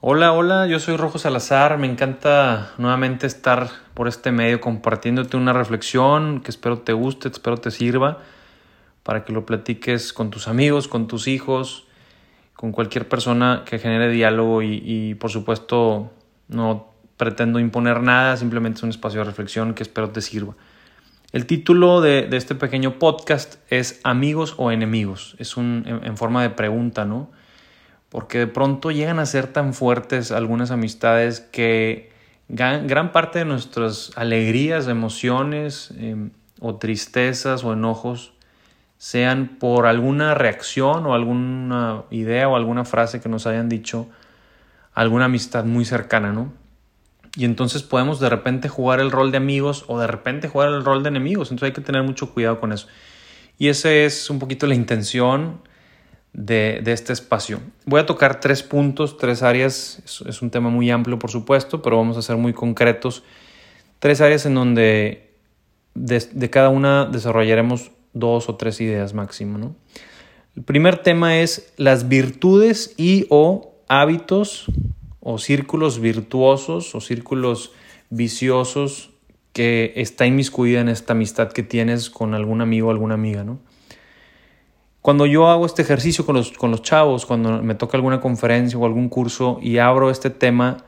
Hola, hola, yo soy Rojo Salazar, me encanta nuevamente estar por este medio compartiéndote una reflexión que espero te guste, espero te sirva para que lo platiques con tus amigos, con tus hijos, con cualquier persona que genere diálogo y, por supuesto no pretendo imponer nada, simplemente es un espacio de reflexión que espero te sirva. El título de, este pequeño podcast es Amigos o enemigos, es un, en forma de pregunta, ¿no? Porque de pronto llegan a ser tan fuertes algunas amistades que gran, parte de nuestras alegrías, emociones em, o tristezas o enojos sean por alguna reacción o alguna idea o alguna frase que nos hayan dicho alguna amistad muy cercana, ¿no? Y entonces podemos de repente jugar el rol de amigos o de repente jugar el rol de enemigos. Entonces hay que tener mucho cuidado con eso. Y esa es un poquito la intención de, este espacio. Voy a tocar tres puntos, tres áreas, es, un tema muy amplio por supuesto, pero vamos a ser muy concretos. Tres áreas en donde de, cada una desarrollaremos dos o tres ideas máximo. El primer tema es las virtudes y o hábitos o círculos virtuosos o círculos viciosos que está inmiscuida en esta amistad que tienes con algún amigo o alguna amiga, ¿no? Cuando yo hago este ejercicio con los, con los chavos, cuando me toca alguna conferencia o algún curso y abro este tema,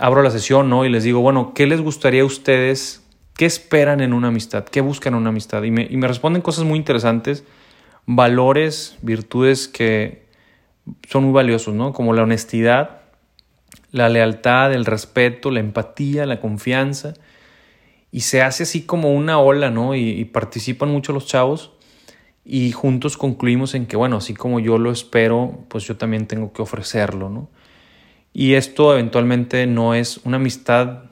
abro la sesión ¿no? y les digo, bueno, ¿qué les gustaría a ustedes? ¿Qué esperan en una amistad? ¿Qué buscan en una amistad? Y me, y me responden cosas muy interesantes, valores, virtudes que son muy valiosos, ¿no? Como la honestidad, la lealtad, el respeto, la empatía, la confianza. Y se hace así como una ola, ¿no? y participan mucho los chavos y juntos concluimos en que, bueno, así como yo lo espero, pues yo también tengo que ofrecerlo, ¿no? Y esto eventualmente no es una amistad,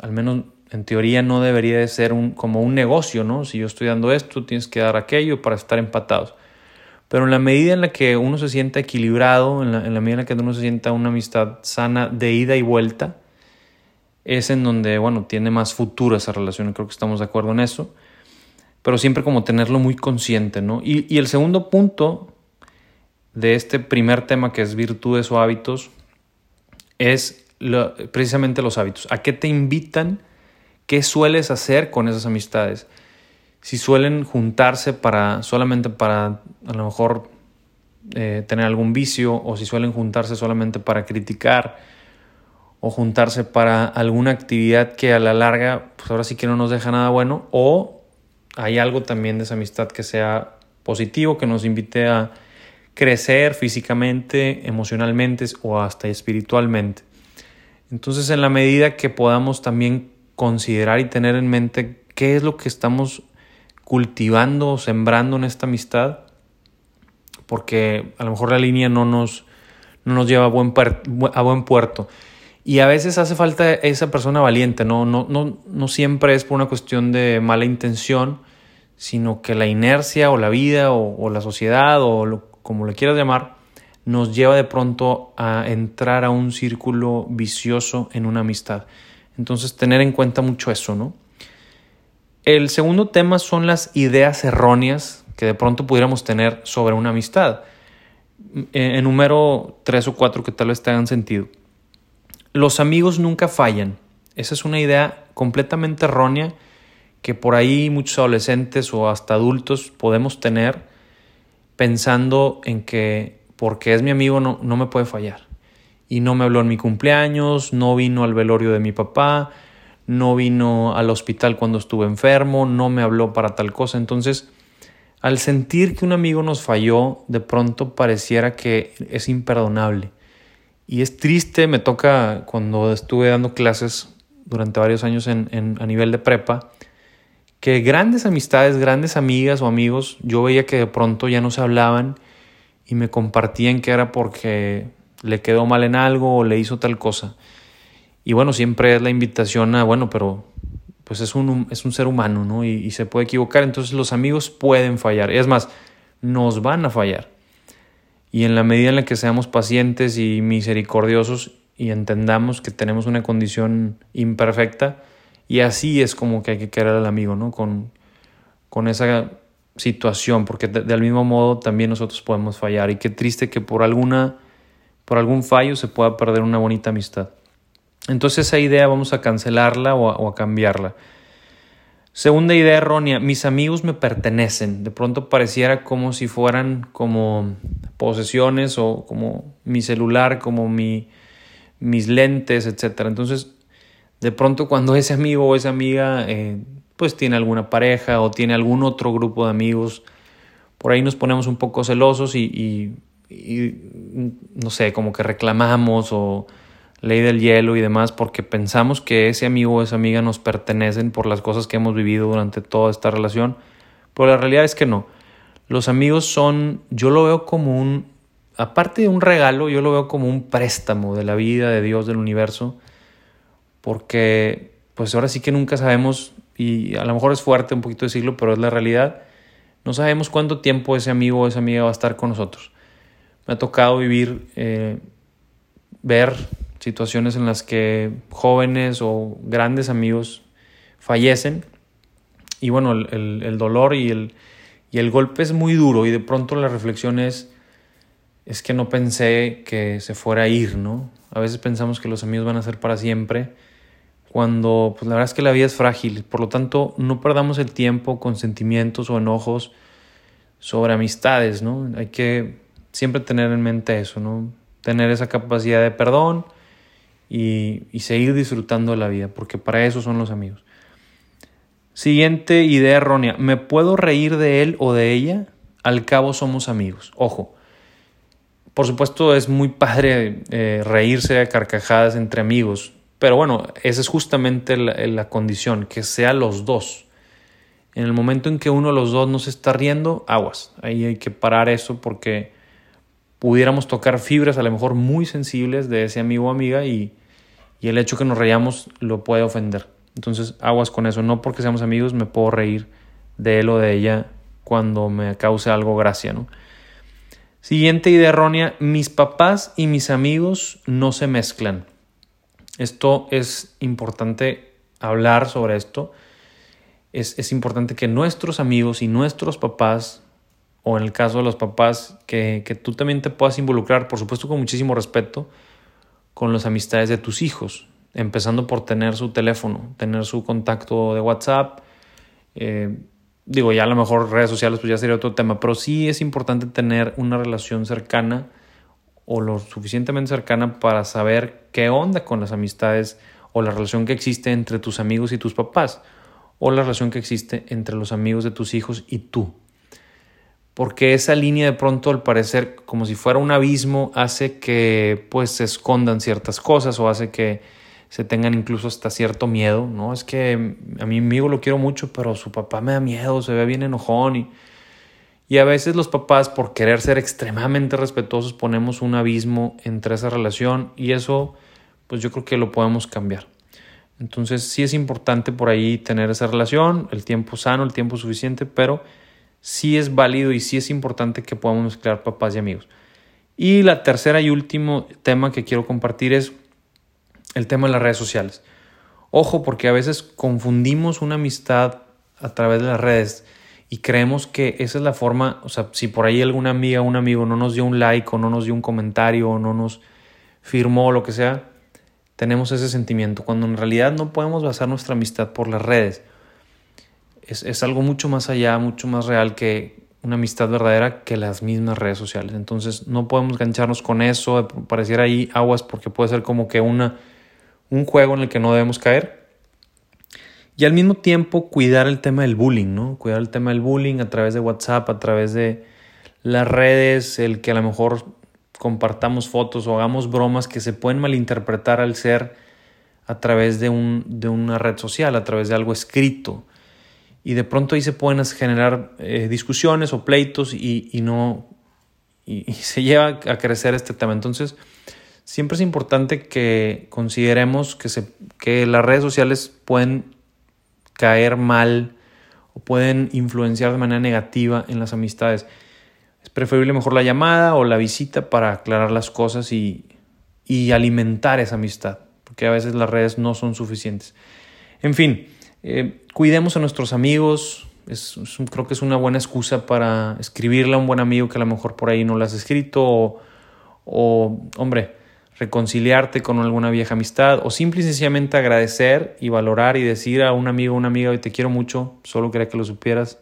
al menos en teoría no debería de ser un, como un negocio, ¿no? Si yo estoy dando esto, tienes que dar aquello para estar empatados. Pero en la medida en la que uno se sienta equilibrado, en la, en la medida en la que uno se sienta una amistad sana de ida y vuelta, es en donde, bueno, tiene más futuro esa relación. Creo que estamos de acuerdo en eso pero siempre como tenerlo muy consciente, ¿no? Y, el segundo punto de este primer tema que es virtudes o hábitos es precisamente los hábitos. ¿A qué te invitan? ¿Qué sueles hacer con esas amistades? Si suelen juntarse para solamente para a lo mejor eh, tener algún vicio o si suelen juntarse solamente para criticar o juntarse para alguna actividad que a la larga pues ahora sí que no nos deja nada bueno o hay algo también de esa amistad que sea positivo, que nos invite a crecer físicamente, emocionalmente o hasta espiritualmente. Entonces, en la medida que podamos también considerar y tener en mente qué es lo que estamos cultivando o sembrando en esta amistad, porque a lo mejor la línea no nos, no nos lleva a buen, a buen puerto. Y a veces hace falta esa persona valiente, ¿no? No, no, no siempre es por una cuestión de mala intención, sino que la inercia o la vida o, la sociedad o como le quieras llamar, nos lleva de pronto a entrar a un círculo vicioso en una amistad. Entonces, tener en cuenta mucho eso, ¿no? El segundo tema son las ideas erróneas que de pronto pudiéramos tener sobre una amistad. Enumero tres o cuatro que tal vez tengan sentido. Los amigos nunca fallan. Esa es una idea completamente errónea que por ahí muchos adolescentes o hasta adultos podemos tener pensando en que porque es mi amigo no, no me puede fallar. Y no me habló en mi cumpleaños, no vino al velorio de mi papá, no vino al hospital cuando estuve enfermo, no me habló para tal cosa. Entonces, al sentir que un amigo nos falló, de pronto pareciera que es imperdonable. Y es triste, me toca cuando estuve dando clases durante varios años en, a nivel de prepa, que grandes amistades, grandes amigas o amigos, yo veía que de pronto ya no se hablaban y me compartían que era porque le quedó mal en algo o le hizo tal cosa. Y bueno, siempre es la invitación a, bueno, pero pues es un, es un ser humano, ¿no? Y, y se puede equivocar, entonces los amigos pueden fallar. Es más, nos van a fallar. Y en la medida en la que seamos pacientes y misericordiosos y entendamos que tenemos una condición imperfecta, y así es como que hay que querer al amigo, ¿no? Con, con esa situación, porque de, del mismo modo también nosotros podemos fallar. Y qué triste que por alguna por algún fallo se pueda perder una bonita amistad. Entonces esa idea vamos a cancelarla o a, cambiarla. Segunda idea errónea, mis amigos me pertenecen. De pronto pareciera como si fueran como posesiones o como mi celular, como mi, mis lentes, etc. Entonces, de pronto cuando ese amigo o esa amiga eh, pues tiene alguna pareja o tiene algún otro grupo de amigos, por ahí nos ponemos un poco celosos y no sé, como que reclamamos o ley del hielo y demás, porque pensamos que ese amigo o esa amiga nos pertenecen por las cosas que hemos vivido durante toda esta relación, pero la realidad es que no. Los amigos son, yo lo veo como un, aparte de un regalo, yo lo veo como un préstamo de la vida, de Dios, del universo, porque pues ahora sí que nunca sabemos, y a lo mejor es fuerte un poquito decirlo, pero es la realidad, no sabemos cuánto tiempo ese amigo o esa amiga va a estar con nosotros. Me ha tocado vivir, eh, ver situaciones en las que jóvenes o grandes amigos fallecen y bueno, el, dolor y el, y el golpe es muy duro y de pronto la reflexión es, es que no pensé que se fuera a ir, ¿no? A veces pensamos que los amigos van a ser para siempre, cuando pues la verdad es que la vida es frágil, por lo tanto no perdamos el tiempo con sentimientos o enojos sobre amistades, ¿no? Hay que siempre tener en mente eso, ¿no? Tener esa capacidad de perdón, y, seguir disfrutando de la vida, porque para eso son los amigos. Siguiente idea errónea. ¿Me puedo reír de él o de ella? Al cabo somos amigos. Ojo. Por supuesto es muy padre eh, reírse a carcajadas entre amigos, pero bueno, esa es justamente la, condición, que sea los dos. En el momento en que uno de los dos no se está riendo, aguas. Ahí hay que parar eso porque pudiéramos tocar fibras a lo mejor muy sensibles de ese amigo o amiga y, y el hecho que nos reíamos lo puede ofender. Entonces, aguas con eso. No porque seamos amigos me puedo reír de él o de ella cuando me cause algo gracia, ¿no? Siguiente idea errónea, mis papás y mis amigos no se mezclan. Esto es importante hablar sobre esto. Es, es, importante que nuestros amigos y nuestros papás, o en el caso de los papás, que, que tú también te puedas involucrar, por supuesto con muchísimo respeto, con las amistades de tus hijos, empezando por tener su teléfono, tener su contacto de WhatsApp. Eh, digo, ya a lo mejor redes sociales pues ya sería otro tema, pero sí es importante tener una relación cercana o lo suficientemente cercana para saber qué onda con las amistades o la relación que existe entre tus amigos y tus papás o la relación que existe entre los amigos de tus hijos y tú porque esa línea de pronto al parecer como si fuera un abismo hace que pues se escondan ciertas cosas o hace que se tengan incluso hasta cierto miedo, ¿no? Es que a mi amigo lo quiero mucho, pero su papá me da miedo, se ve bien enojón y, y a veces los papás por querer ser extremadamente respetuosos ponemos un abismo entre esa relación y eso pues yo creo que lo podemos cambiar. Entonces sí es importante por ahí tener esa relación, el tiempo sano, el tiempo suficiente, pero sí es válido y sí es importante que podamos mezclar papás y amigos. Y la tercera y último tema que quiero compartir es el tema de las redes sociales. Ojo, porque a veces confundimos una amistad a través de las redes y creemos que esa es la forma, o sea, si por ahí alguna amiga o un amigo no nos dio un like o no nos dio un comentario o no nos firmó o lo que sea, tenemos ese sentimiento, cuando en realidad no podemos basar nuestra amistad por las redes es, algo mucho más allá, mucho más real que una amistad verdadera que las mismas redes sociales. Entonces no podemos gancharnos con eso, pareciera ahí aguas porque puede ser como que una, un juego en el que no debemos caer. Y al mismo tiempo cuidar el tema del bullying, ¿no? Cuidar el tema del bullying a través de WhatsApp, a través de las redes, el que a lo mejor compartamos fotos o hagamos bromas que se pueden malinterpretar al ser a través de, un, de una red social, a través de algo escrito y de pronto ahí se pueden generar eh, discusiones o pleitos y, no y, se lleva a crecer este tema. Entonces, siempre es importante que consideremos que, se, que las redes sociales pueden caer mal o pueden influenciar de manera negativa en las amistades. Es preferible mejor la llamada o la visita para aclarar las cosas y, y alimentar esa amistad, porque a veces las redes no son suficientes. En fin, eh, cuidemos a nuestros amigos. Es, creo que es una buena excusa para escribirle a un buen amigo que a lo mejor por ahí no lo has escrito o, hombre, reconciliarte con alguna vieja amistad o simple y sencillamente agradecer y valorar y decir a un amigo o una amiga, te quiero mucho, solo quería que lo supieras.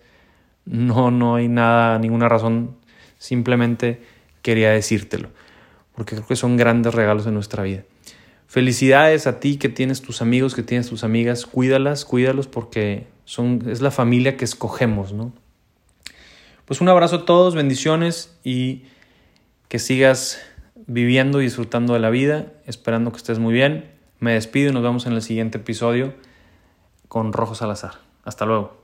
No, no hay nada, ninguna razón, simplemente quería decírtelo, porque creo que son grandes regalos de nuestra vida. Felicidades a ti que tienes tus amigos, que tienes tus amigas, cuídalas, cuídalos porque son, es la familia que escogemos, ¿no? Pues un abrazo a todos, bendiciones y que sigas viviendo y disfrutando de la vida, esperando que estés muy bien. Me despido y nos vemos en el siguiente episodio con Rojo Salazar. Hasta luego.